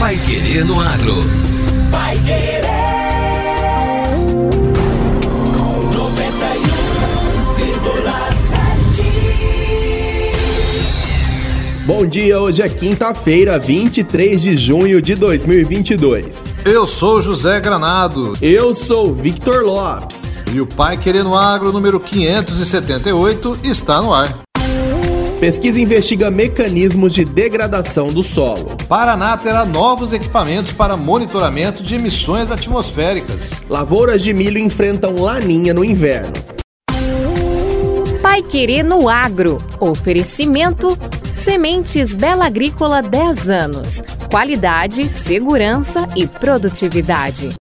Pai Querer no Agro. Pai Querer. 91,7. Bom dia, hoje é quinta-feira, 23 de junho de 2022. Eu sou José Granado. Eu sou Victor Lopes. E o Pai Querendo Agro número 578 está no ar. Pesquisa investiga mecanismos de degradação do solo. Paraná terá novos equipamentos para monitoramento de emissões atmosféricas. Lavouras de milho enfrentam laninha no inverno. Pai Querer no Agro. Oferecimento Sementes Bela Agrícola 10 anos. Qualidade, segurança e produtividade.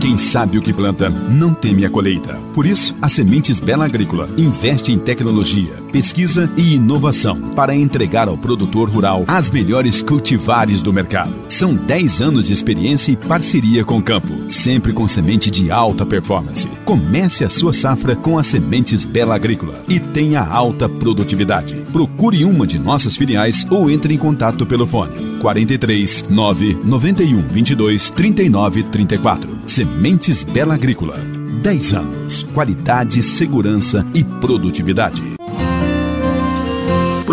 Quem sabe o que planta não teme a colheita. Por isso, a Sementes Bela Agrícola investe em tecnologia, pesquisa e inovação para entregar ao produtor rural as melhores cultivares do mercado. São 10 anos de experiência e parceria com o campo, sempre com semente de alta performance. Comece a sua safra com as Sementes Bela Agrícola e tenha alta produtividade. Procure uma de nossas filiais ou entre em contato pelo fone 43 9 91 22 39 34. Sementes Bela Agrícola. 10 anos. Qualidade, segurança e produtividade.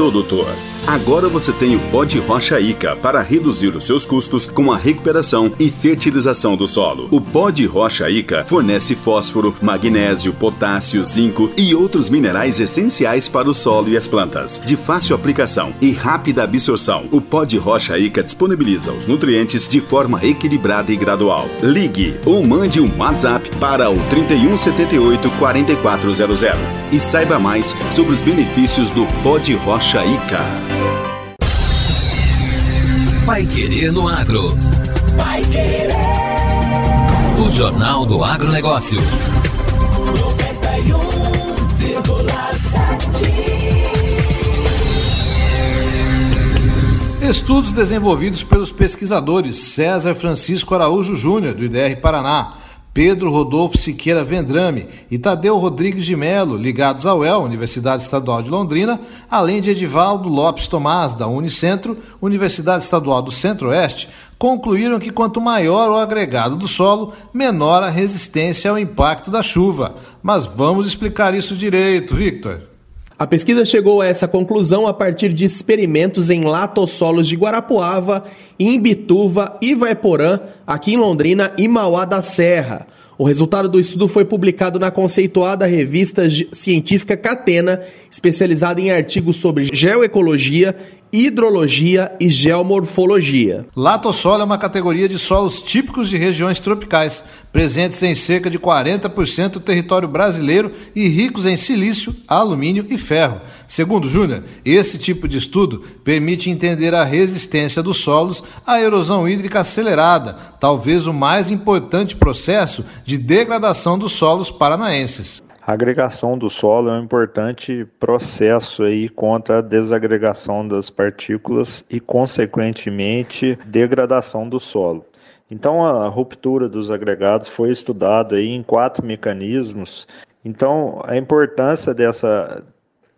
Produtor. Agora você tem o pó de rocha Ica para reduzir os seus custos com a recuperação e fertilização do solo. O pó de rocha Ica fornece fósforo, magnésio, potássio, zinco e outros minerais essenciais para o solo e as plantas. De fácil aplicação e rápida absorção, o pó de rocha Ica disponibiliza os nutrientes de forma equilibrada e gradual. Ligue ou mande um WhatsApp para o 3178 4400 e saiba mais sobre os benefícios do pó de rocha Ica. Pai Querer no Agro. Pai Querer. O Jornal do Agronegócio. 91,7. Estudos desenvolvidos pelos pesquisadores César Francisco Araújo Júnior, do IDR Paraná, Pedro Rodolfo Siqueira Vendrame e Tadeu Rodrigues de Melo, ligados ao UEL, Universidade Estadual de Londrina, além de Edivaldo Lopes Tomás, da Unicentro, Universidade Estadual do Centro-Oeste, concluíram que quanto maior o agregado do solo, menor a resistência ao impacto da chuva. Mas vamos explicar isso direito, Victor. A pesquisa chegou a essa conclusão a partir de experimentos em latossolos de Guarapuava, Imbituva, Ivaiporã, aqui em Londrina e Mauá da Serra. O resultado do estudo foi publicado na conceituada revista científica Catena, especializada em artigos sobre geoecologia, hidrologia e geomorfologia. Latossolo é uma categoria de solos típicos de regiões tropicais, presentes em cerca de 40% do território brasileiro e ricos em silício, alumínio e ferro. Segundo Júnior, esse tipo de estudo permite entender a resistência dos solos à erosão hídrica acelerada, talvez o mais importante processo de degradação dos solos paranaenses. A agregação do solo é um importante processo aí contra a desagregação das partículas e, consequentemente, degradação do solo. Então, a ruptura dos agregados foi estudada aí em quatro mecanismos. Então, a importância dessa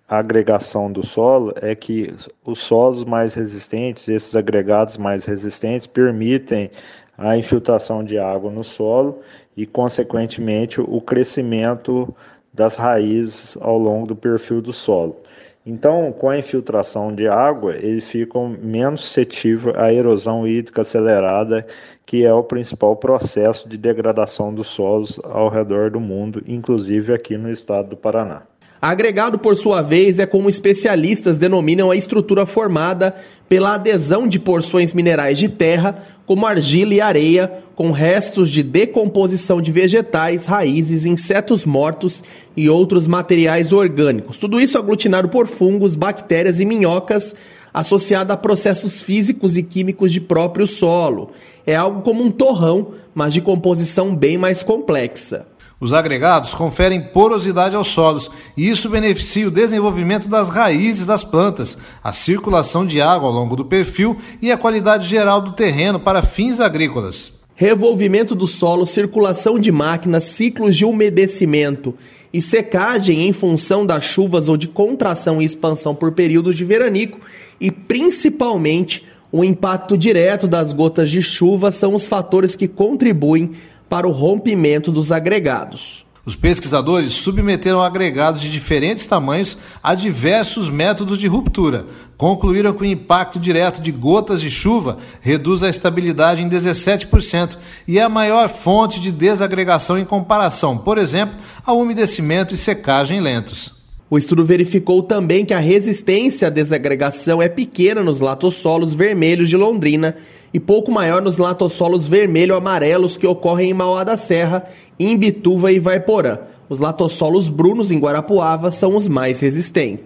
agregação do solo é que os solos mais resistentes, esses agregados mais resistentes, permitem a infiltração de água no solo e, consequentemente, o crescimento das raízes ao longo do perfil do solo. Então, com a infiltração de água, ele fica menos suscetível à erosão hídrica acelerada, que é o principal processo de degradação dos solos ao redor do mundo, inclusive aqui no estado do Paraná. Agregado, por sua vez, é como especialistas denominam a estrutura formada pela adesão de porções minerais de terra, como argila e areia, com restos de decomposição de vegetais, raízes, insetos mortos e outros materiais orgânicos. Tudo isso aglutinado por fungos, bactérias e minhocas, associado a processos físicos e químicos de próprio solo. É algo como um torrão, mas de composição bem mais complexa. Os agregados conferem porosidade aos solos e isso beneficia o desenvolvimento das raízes das plantas, a circulação de água ao longo do perfil e a qualidade geral do terreno para fins agrícolas. Revolvimento do solo, circulação de máquinas, ciclos de umedecimento e secagem em função das chuvas ou de contração e expansão por períodos de veranico e principalmente O impacto direto das gotas de chuva são os fatores que contribuem para o rompimento dos agregados. Os pesquisadores submeteram agregados de diferentes tamanhos a diversos métodos de ruptura. Concluíram que o impacto direto de gotas de chuva reduz a estabilidade em 17% e é a maior fonte de desagregação em comparação, por exemplo, ao umedecimento e secagem lentos. O estudo verificou também que a resistência à desagregação é pequena nos latossolos vermelhos de Londrina e pouco maior nos latossolos vermelho-amarelos que ocorrem em Mauá da Serra, Imbituva e Vaiporã. Os latossolos brunos em Guarapuava são os mais resistentes.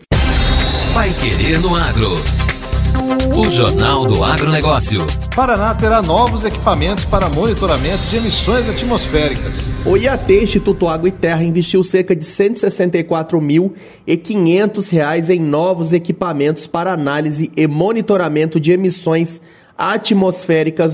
Vai Querer no Agro. O Jornal do Agronegócio. Paraná terá novos equipamentos para monitoramento de emissões atmosféricas. O IAT, Instituto Água e Terra, investiu cerca de 164.500 reais em novos equipamentos para análise e monitoramento de emissões atmosféricas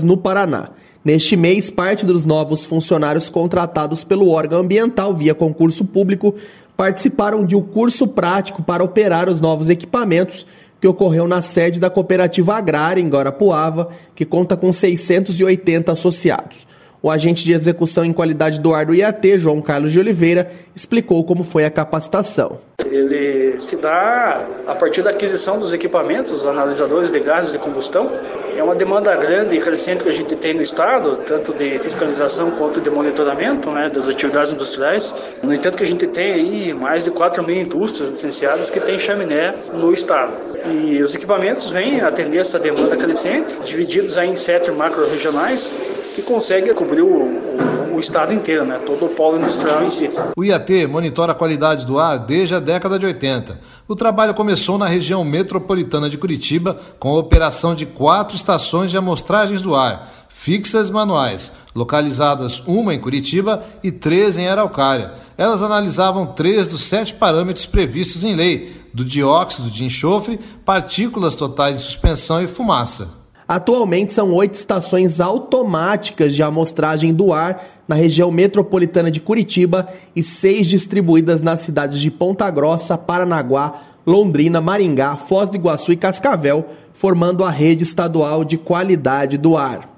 no Paraná. Neste mês, parte dos novos funcionários contratados pelo órgão ambiental via concurso público participaram de um curso prático para operar os novos equipamentos que ocorreu na sede da Cooperativa Agrária em Guarapuava, que conta com 680 associados. O agente de execução em qualidade do ar do IAT, João Carlos de Oliveira, explicou como foi a capacitação. Ele se dá a partir da aquisição dos equipamentos, os analisadores de gases de combustão. É uma demanda grande e crescente que a gente tem no estado, tanto de fiscalização quanto de monitoramento né, das atividades industriais. No entanto, que a gente tem aí mais de 4 mil indústrias licenciadas que têm chaminé no estado. E os equipamentos vêm atender essa demanda crescente, divididos aí em sete macro-regionais, que consegue cobrir o, o, o, estado inteiro, né? todo o polo industrial em si. O IAT monitora a qualidade do ar desde a década de 80. O trabalho começou na região metropolitana de Curitiba, com a operação de quatro estações de amostragens do ar, fixas manuais, localizadas uma em Curitiba e três em Araucária. Elas analisavam três dos sete parâmetros previstos em lei, do dióxido de enxofre, partículas totais de suspensão e fumaça. Atualmente são oito estações automáticas de amostragem do ar na região metropolitana de Curitiba e seis distribuídas nas cidades de Ponta Grossa, Paranaguá, Londrina, Maringá, Foz do Iguaçu e Cascavel, formando a rede estadual de qualidade do ar.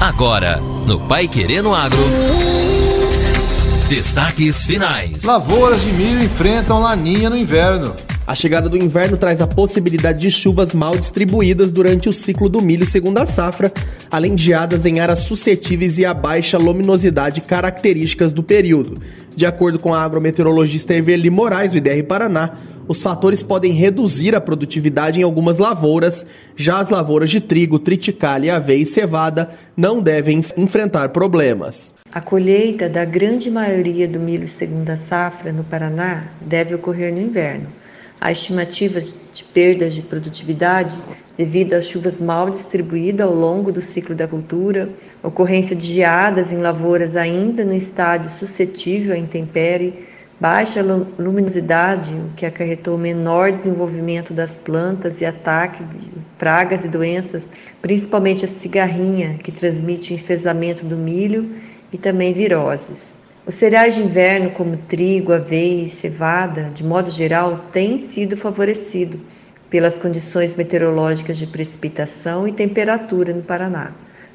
Agora, no Pai Querendo Agro. Destaques finais. Lavouras de milho enfrentam laninha no inverno. A chegada do inverno traz a possibilidade de chuvas mal distribuídas durante o ciclo do milho segundo a safra, além de geadas em áreas suscetíveis e a baixa luminosidade características do período. De acordo com a agrometeorologista Everly Moraes, do IDR Paraná, os fatores podem reduzir a produtividade em algumas lavouras, já as lavouras de trigo, triticale, aveia e cevada não devem enfrentar problemas. A colheita da grande maioria do milho segunda safra no Paraná deve ocorrer no inverno. Há estimativas de perdas de produtividade devido às chuvas mal distribuídas ao longo do ciclo da cultura, ocorrência de geadas em lavouras ainda no estádio suscetível à intempérie, baixa luminosidade, o que acarretou menor desenvolvimento das plantas e ataque de pragas e doenças, principalmente a cigarrinha, que transmite o enfesamento do milho e também viroses. Os cereais de inverno, como trigo, aveia e cevada, de modo geral, têm sido favorecidos pelas condições meteorológicas de precipitação e temperatura no Paraná.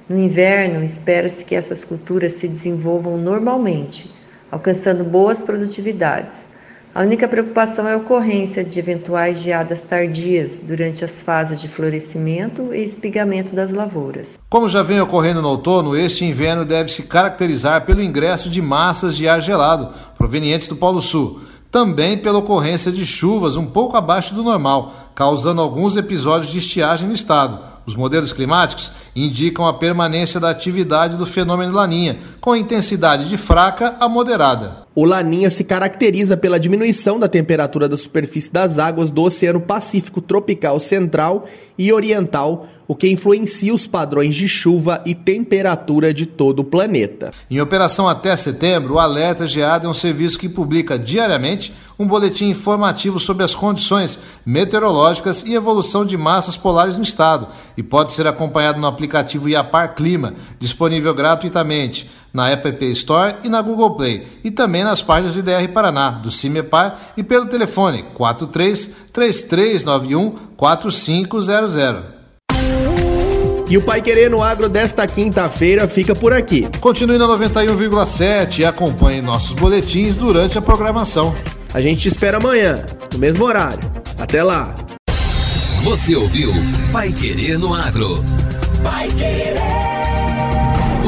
No inverno, espera-se que essas culturas se desenvolvam normalmente, alcançando boas produtividades. A única preocupação é a ocorrência de eventuais geadas tardias durante as fases de florescimento e espigamento das lavouras. Como já vem ocorrendo no outono, este inverno deve se caracterizar pelo ingresso de massas de ar gelado provenientes do Polo Sul, também pela ocorrência de chuvas um pouco abaixo do normal, causando alguns episódios de estiagem no estado. Os modelos climáticos indicam a permanência da atividade do fenômeno Laninha, com intensidade de fraca a moderada. O Laninha se caracteriza pela diminuição da temperatura da superfície das águas do Oceano Pacífico tropical central e oriental, o que influencia os padrões de chuva e temperatura de todo o planeta. Em operação até setembro, o Alerta Geada é um serviço que publica diariamente um boletim informativo sobre as condições meteorológicas e evolução de massas polares no estado e pode ser acompanhado no aplicativo Iapar Clima, disponível gratuitamente na App Store e na Google Play, e também nas páginas do IDR Paraná, do CIMEPAR e pelo telefone 43 3391 4500. E o Pai Querer no Agro desta quinta-feira fica por aqui. Continue na 91,7 e acompanhe nossos boletins durante a programação. A gente te espera amanhã, no mesmo horário. Até lá. Você ouviu Pai Querer no Agro. Pai Querer.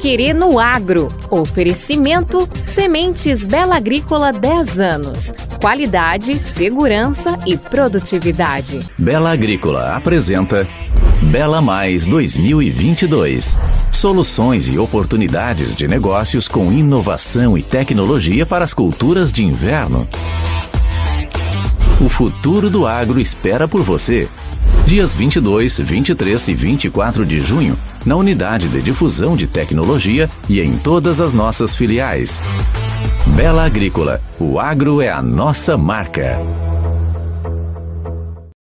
Querer no Agro. Oferecimento Sementes Bela Agrícola 10 anos. Qualidade, segurança e produtividade. Bela Agrícola apresenta Bela Mais 2022. Soluções e oportunidades de negócios com inovação e tecnologia para as culturas de inverno. O futuro do agro espera por você. Dias 22, 23 e 24 de junho, na Unidade de Difusão de Tecnologia e em todas as nossas filiais. Bela Agrícola, o agro é a nossa marca.